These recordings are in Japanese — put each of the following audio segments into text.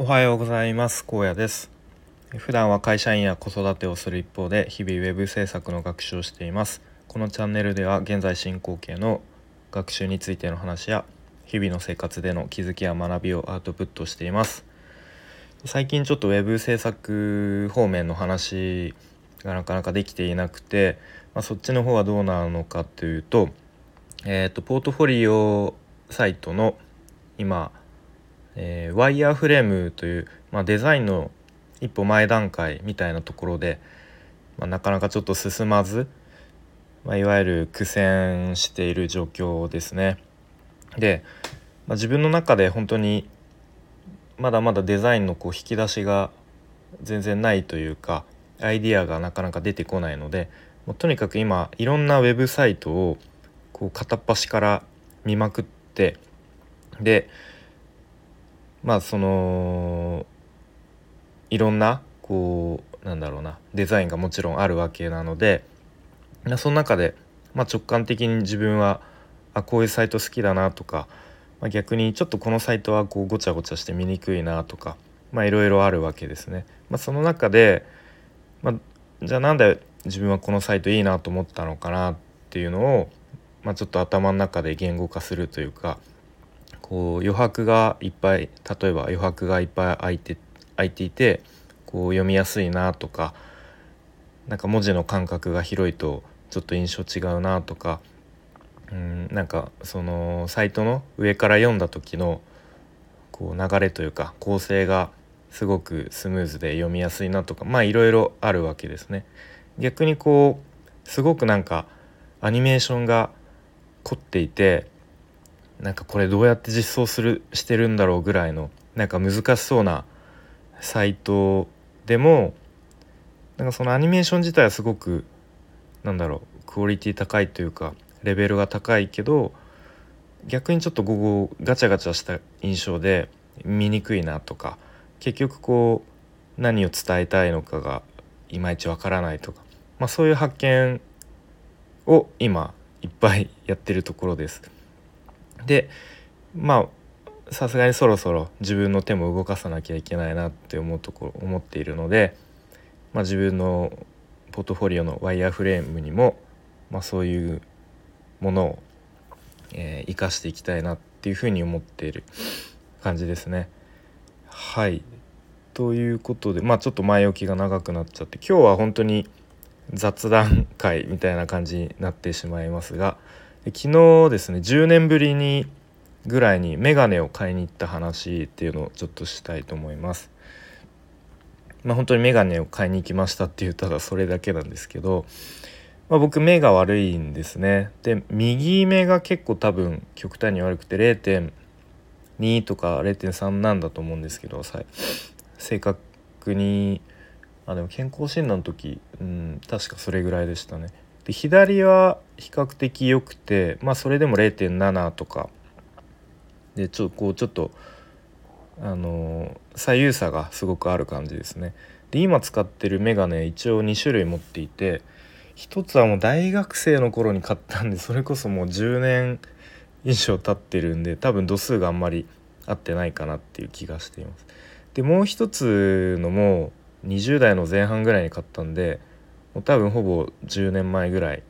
おはようございます。高野です。普段は会社員や子育てをする一方で日々ウェブ制作の学習をしています。このチャンネルでは現在進行形の学習についての話や日々の生活での気づきや学びをアウトプットしています。最近ちょっとウェブ制作方面の話がなかなかできていなくて、まあ、そっちの方はどうなのかというと,、えーと、ポートフォリオサイトの今えー、ワイヤーフレームという、まあ、デザインの一歩前段階みたいなところで、まあ、なかなかちょっと進まず、まあ、いわゆる苦戦している状況ですね。で、まあ、自分の中で本当にまだまだデザインのこう引き出しが全然ないというかアイディアがなかなか出てこないのでもうとにかく今いろんなウェブサイトをこう片っ端から見まくってでまあそのいろんなこうなんだろうなデザインがもちろんあるわけなのでその中で、まあ、直感的に自分はあこういうサイト好きだなとか、まあ、逆にちょっとこのサイトはこうごちゃごちゃして見にくいなとかいろいろあるわけですね。まあ、その中で、まあ、じゃあなんで自分はこのサイトいいなと思ったのかなっていうのを、まあ、ちょっと頭の中で言語化するというかこう余白がいっぱい例えば余白がいっぱい空いて空いていてこう読みやすいなとかなんか文字の感覚が広いとちょっと印象違うなとかうんなんかそのサイトの上から読んだ時のこう流れというか構成がすごくスムーズで読みやすいなとかまあいろいろあるわけですね。逆にこうすごくなんかアニメーションが凝っていてなんかこれどうやって実装するしてるんだろうぐらいのなんか難しそうなサイトでもなんかそのアニメーション自体はすごくなんだろうクオリティ高いというかレベルが高いけど逆にちょっと午後ガチャガチャした印象で見にくいなとか結局こう何を伝えたいのかがいまいちわからないとか、まあ、そういう発見を今いっぱいやってるところです。でまあさすがにそろそろ自分の手も動かさなきゃいけないなって思うところ思っているので、まあ、自分のポートフォリオのワイヤーフレームにも、まあ、そういうものを、えー、生かしていきたいなっていうふうに思っている感じですね。はいということでまあちょっと前置きが長くなっちゃって今日は本当に雑談会みたいな感じになってしまいますが。昨日ですね10年ぶりにぐらいにメガネを買いに行った話っていうのをちょっとしたいと思います。まあ、本当にメガネを買いに行きましたって言ったらそれだけなんですけど、まあ、僕目が悪いんですね。で右目が結構多分極端に悪くて0.2とか0.3なんだと思うんですけど正確にあでも健康診断の時、うん、確かそれぐらいでしたね。で左は比較的良くてまあそれでも0.7とかでちょこうちょっとあの左右差がすごくある感じですね。で今使ってるメガネ一応2種類持っていて一つはもう大学生の頃に買ったんでそれこそもう10年以上経ってるんで多分度数があんまり合ってないかなっていう気がしています。でもう一つのも20代の前半ぐらいに買ったんでもう多分ほぼ10年前ぐらい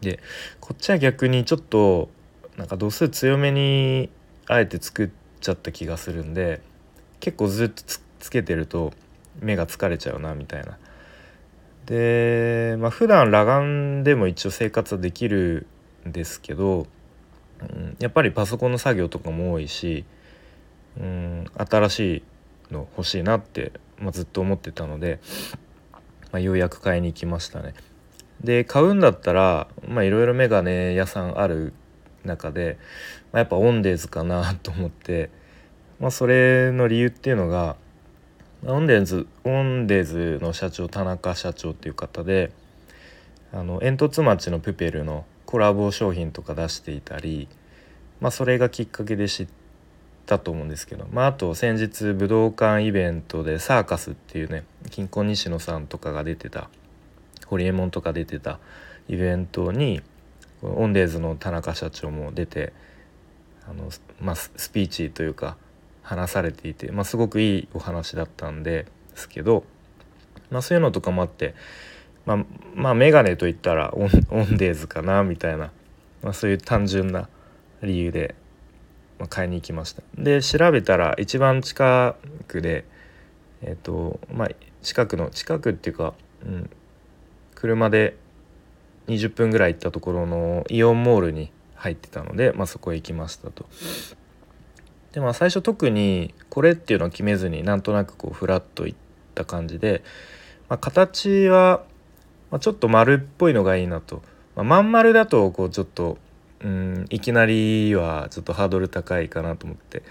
でこっちは逆にちょっとなんか度数強めにあえて作っちゃった気がするんで結構ずっとつけてると目が疲れちゃうなみたいな。でまあ普段裸眼でも一応生活はできるんですけど、うん、やっぱりパソコンの作業とかも多いし、うん、新しいの欲しいなって、まあ、ずっと思ってたのでまあ、ようやく買いに行きましたね。で買うんだったらいろいろメガネ屋さんある中で、まあ、やっぱオンデーズかなと思って、まあ、それの理由っていうのがオンデーズオンデーズの社長田中社長っていう方であのえんとつ町のプペルのコラボ商品とか出していたり、まあ、それがきっかけで知ってたと思うんですけど、まあ、あと先日武道館イベントでサーカスっていうねキンコン西野さんとかが出てたホリエモンとか出てたイベントにオンデーズの田中社長も出てあの、まあ、スピーチというか話されていて、まあ、すごくいいお話だったんですけど、まあ、そういうのとかもあって、まあ、まあメガネといったらオンオンデーズかなみたいな、まあ、そういう単純な理由で、ま、買いに行きました。で調べたら一番近くでえっ、とまあ近くの近くっていうか、うん、車で20分ぐらい行ったところのイオンモールに入ってたので、まあ、そこへ行きましたと。でまあ最初特にこれっていうのは決めずになんとなくこうフラッといった感じで、まあ、形は、ま、ちょっと丸っぽいのがいいなと、まあ、まん丸だとこうちょっとうんいきなりはちょっとハードル高いかなと思って、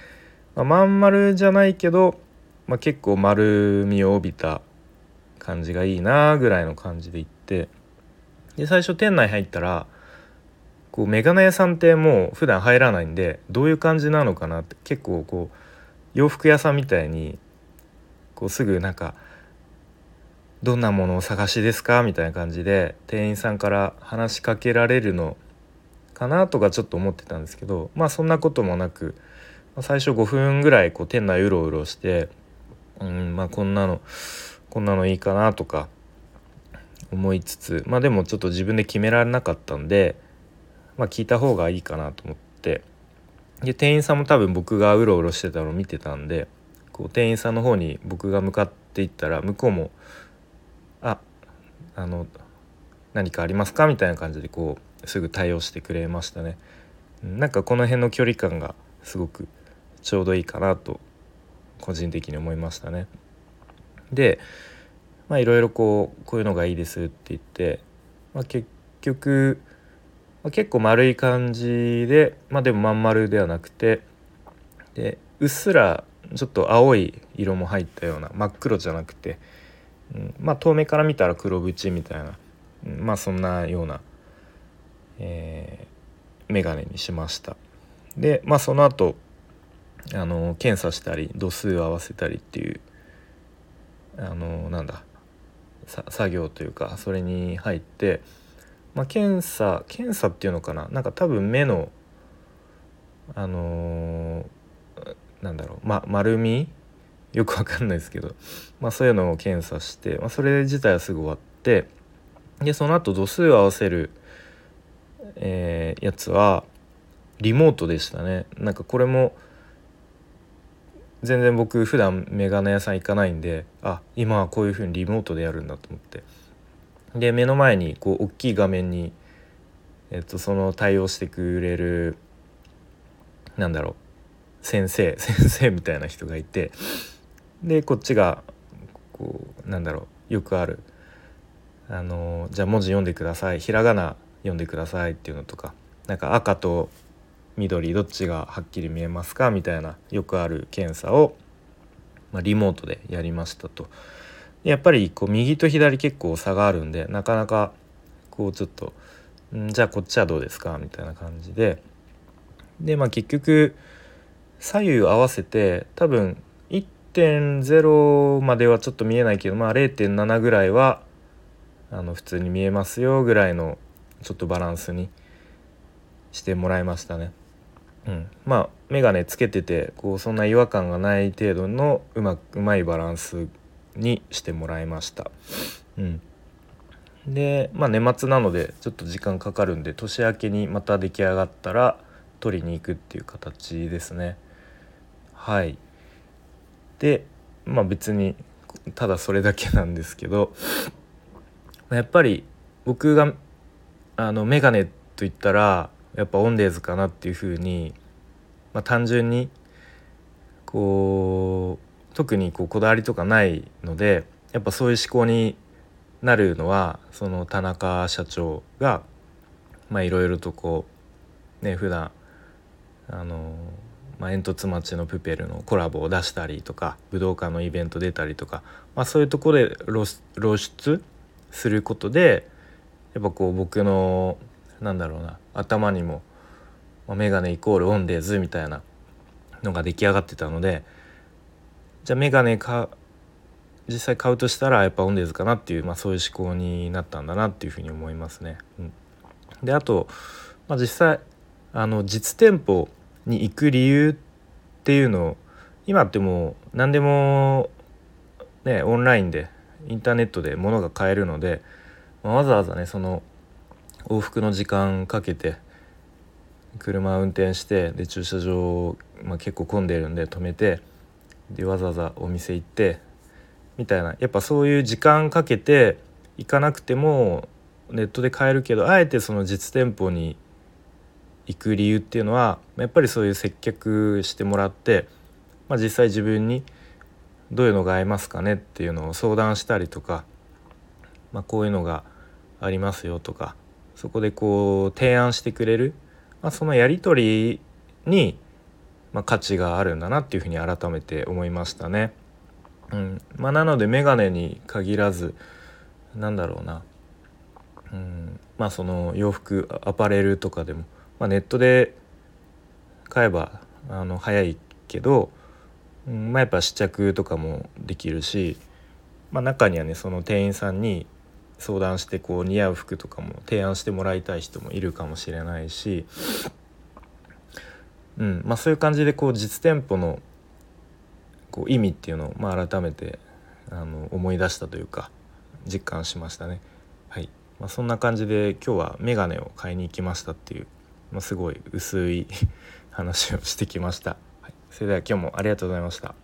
まあ、まん丸じゃないけど、まあ、結構丸みを帯びた感じがいいなぐらいの感じで行ってで最初店内入ったらこうメガネ屋さんってもう普段入らないんでどういう感じなのかなって結構こう洋服屋さんみたいにこうすぐなんか「どんなものを探しですか?」みたいな感じで店員さんから話しかけられるのかなとかちょっと思ってたんですけどまあそんなこともなく最初5分ぐらいこう店内うろうろしてうんまあこんなのこんなのいいかなとか思いつつまあでもちょっと自分で決められなかったんで、まあ、聞いた方がいいかなと思ってで店員さんも多分僕がうろうろしてたのを見てたんでこう店員さんの方に僕が向かっていったら向こうも「ああの何かありますか?」みたいな感じでこうすぐ対応してくれましたね。なんかこの辺の距離感がすごくちょうどいいかなと個人的に思いましたね。でまあいろいろこうこういうのがいいですって言って、まあ、結局、まあ、結構丸い感じでまあでもまん丸ではなくてでうっすらちょっと青い色も入ったような真っ黒じゃなくて、うん、まあ遠目から見たら黒縁みたいな、うん、まあそんなような、えー、眼鏡にしました。でまあその後あの検査したり度数を合わせたりっていうあのなんだ作業というかそれに入って、まあ、検査検査っていうのかな？なんか多分目のあのー、なんだろう、ま、丸み？よくわかんないですけど、まあ、そういうのを検査して、まあ、それ自体はすぐ終わってでその後度数を合わせる、えー、やつはリモートでしたね。なんかこれも全然僕普段メガネ屋さん行かないんであ今はこういう風にリモートでやるんだと思って。で目の前にこう大きい画面に、えっと、その対応してくれるなんだろう先生 先生みたいな人がいてでこっちがこうなんだろうよくあるあのじゃあ文字読んでください。ひらがな読んでくださいっていうのとかなんか赤と緑どっちがはっきり見えますかみたいなよくある検査を、まあ、リモートでやりましたと。やっぱりこう右と左結構差があるんでなかなかこうちょっと「んじゃあこっちはどうですか?」みたいな感じででまあ結局左右合わせて多分1.0まではちょっと見えないけどまあ0.7ぐらいはあの普通に見えますよぐらいのちょっとバランスにしてもらいましたね。うん、まあ眼鏡つけててこうそんな違和感がない程度のうまうまいバランスにしてもらいました。うん、でまあ年末なのでちょっと時間かかるんで年明けにまた出来上がったら取りに行くっていう形ですね。はいでまあ別にただそれだけなんですけどやっぱり僕があのメガネと言ったらやっぱオンデーズかなっていうふうに、まあ、単純にこう特にこうこだわりとかないのでやっぱそういう思考になるのはその田中社長がいろいろとこうね普段あの、まあ、煙突町のプペルのコラボを出したりとか武道館のイベント出たりとか、まあ、そういうところで露出することでやっぱこう僕のなんだろうな頭にも、まあ、メガネイコールオンデーズみたいなのが出来上がってたのでじゃあメガネか実際買うとしたらやっぱオンデーズかなっていう、まあ、そういう思考になったんだなっていうふうに思いますね。うん、であと、まあ、実際あの実店舗に行く理由っていうのを今ってもう何でもねオンラインでインターネットで物が買えるので、まあ、わざわざねその往復の時間かけて車運転してで駐車場、まあ、結構混んでるんで止めてでわざわざお店行ってみたいな。やっぱそういう時間かけて行かなくてもネットで買えるけどあえてその実店舗に行く理由っていうのはやっぱりそういう接客してもらって、まあ、実際自分にどういうのが合いますかねっていうのを相談したりとか、まあ、こういうのがありますよとかそこでこう提案してくれる、まあ、そのやり取りに、まあ、価値があるんだなっていうふうに改めて思いましたね。うん。まあ、なので眼鏡に限らずなんだろうな、うん、まあその洋服アパレルとかでも、まあ、ネットで買えばあの早いけど、うん。まあ、やっぱ試着とかもできるし、まあ、中にはねその店員さんに相談してこう似合う服とかも提案してもらいたい人もいるかもしれないし、うんまあ、そういう感じでこう実店舗のこう意味っていうのをまあ改めてあの思い出したというか実感しましたね。はいまあ、そんな感じで今日はメガネを買いに行きましたっていう、まあ、すごい薄い 話をしてきました。はい、それでは今日もありがとうございました。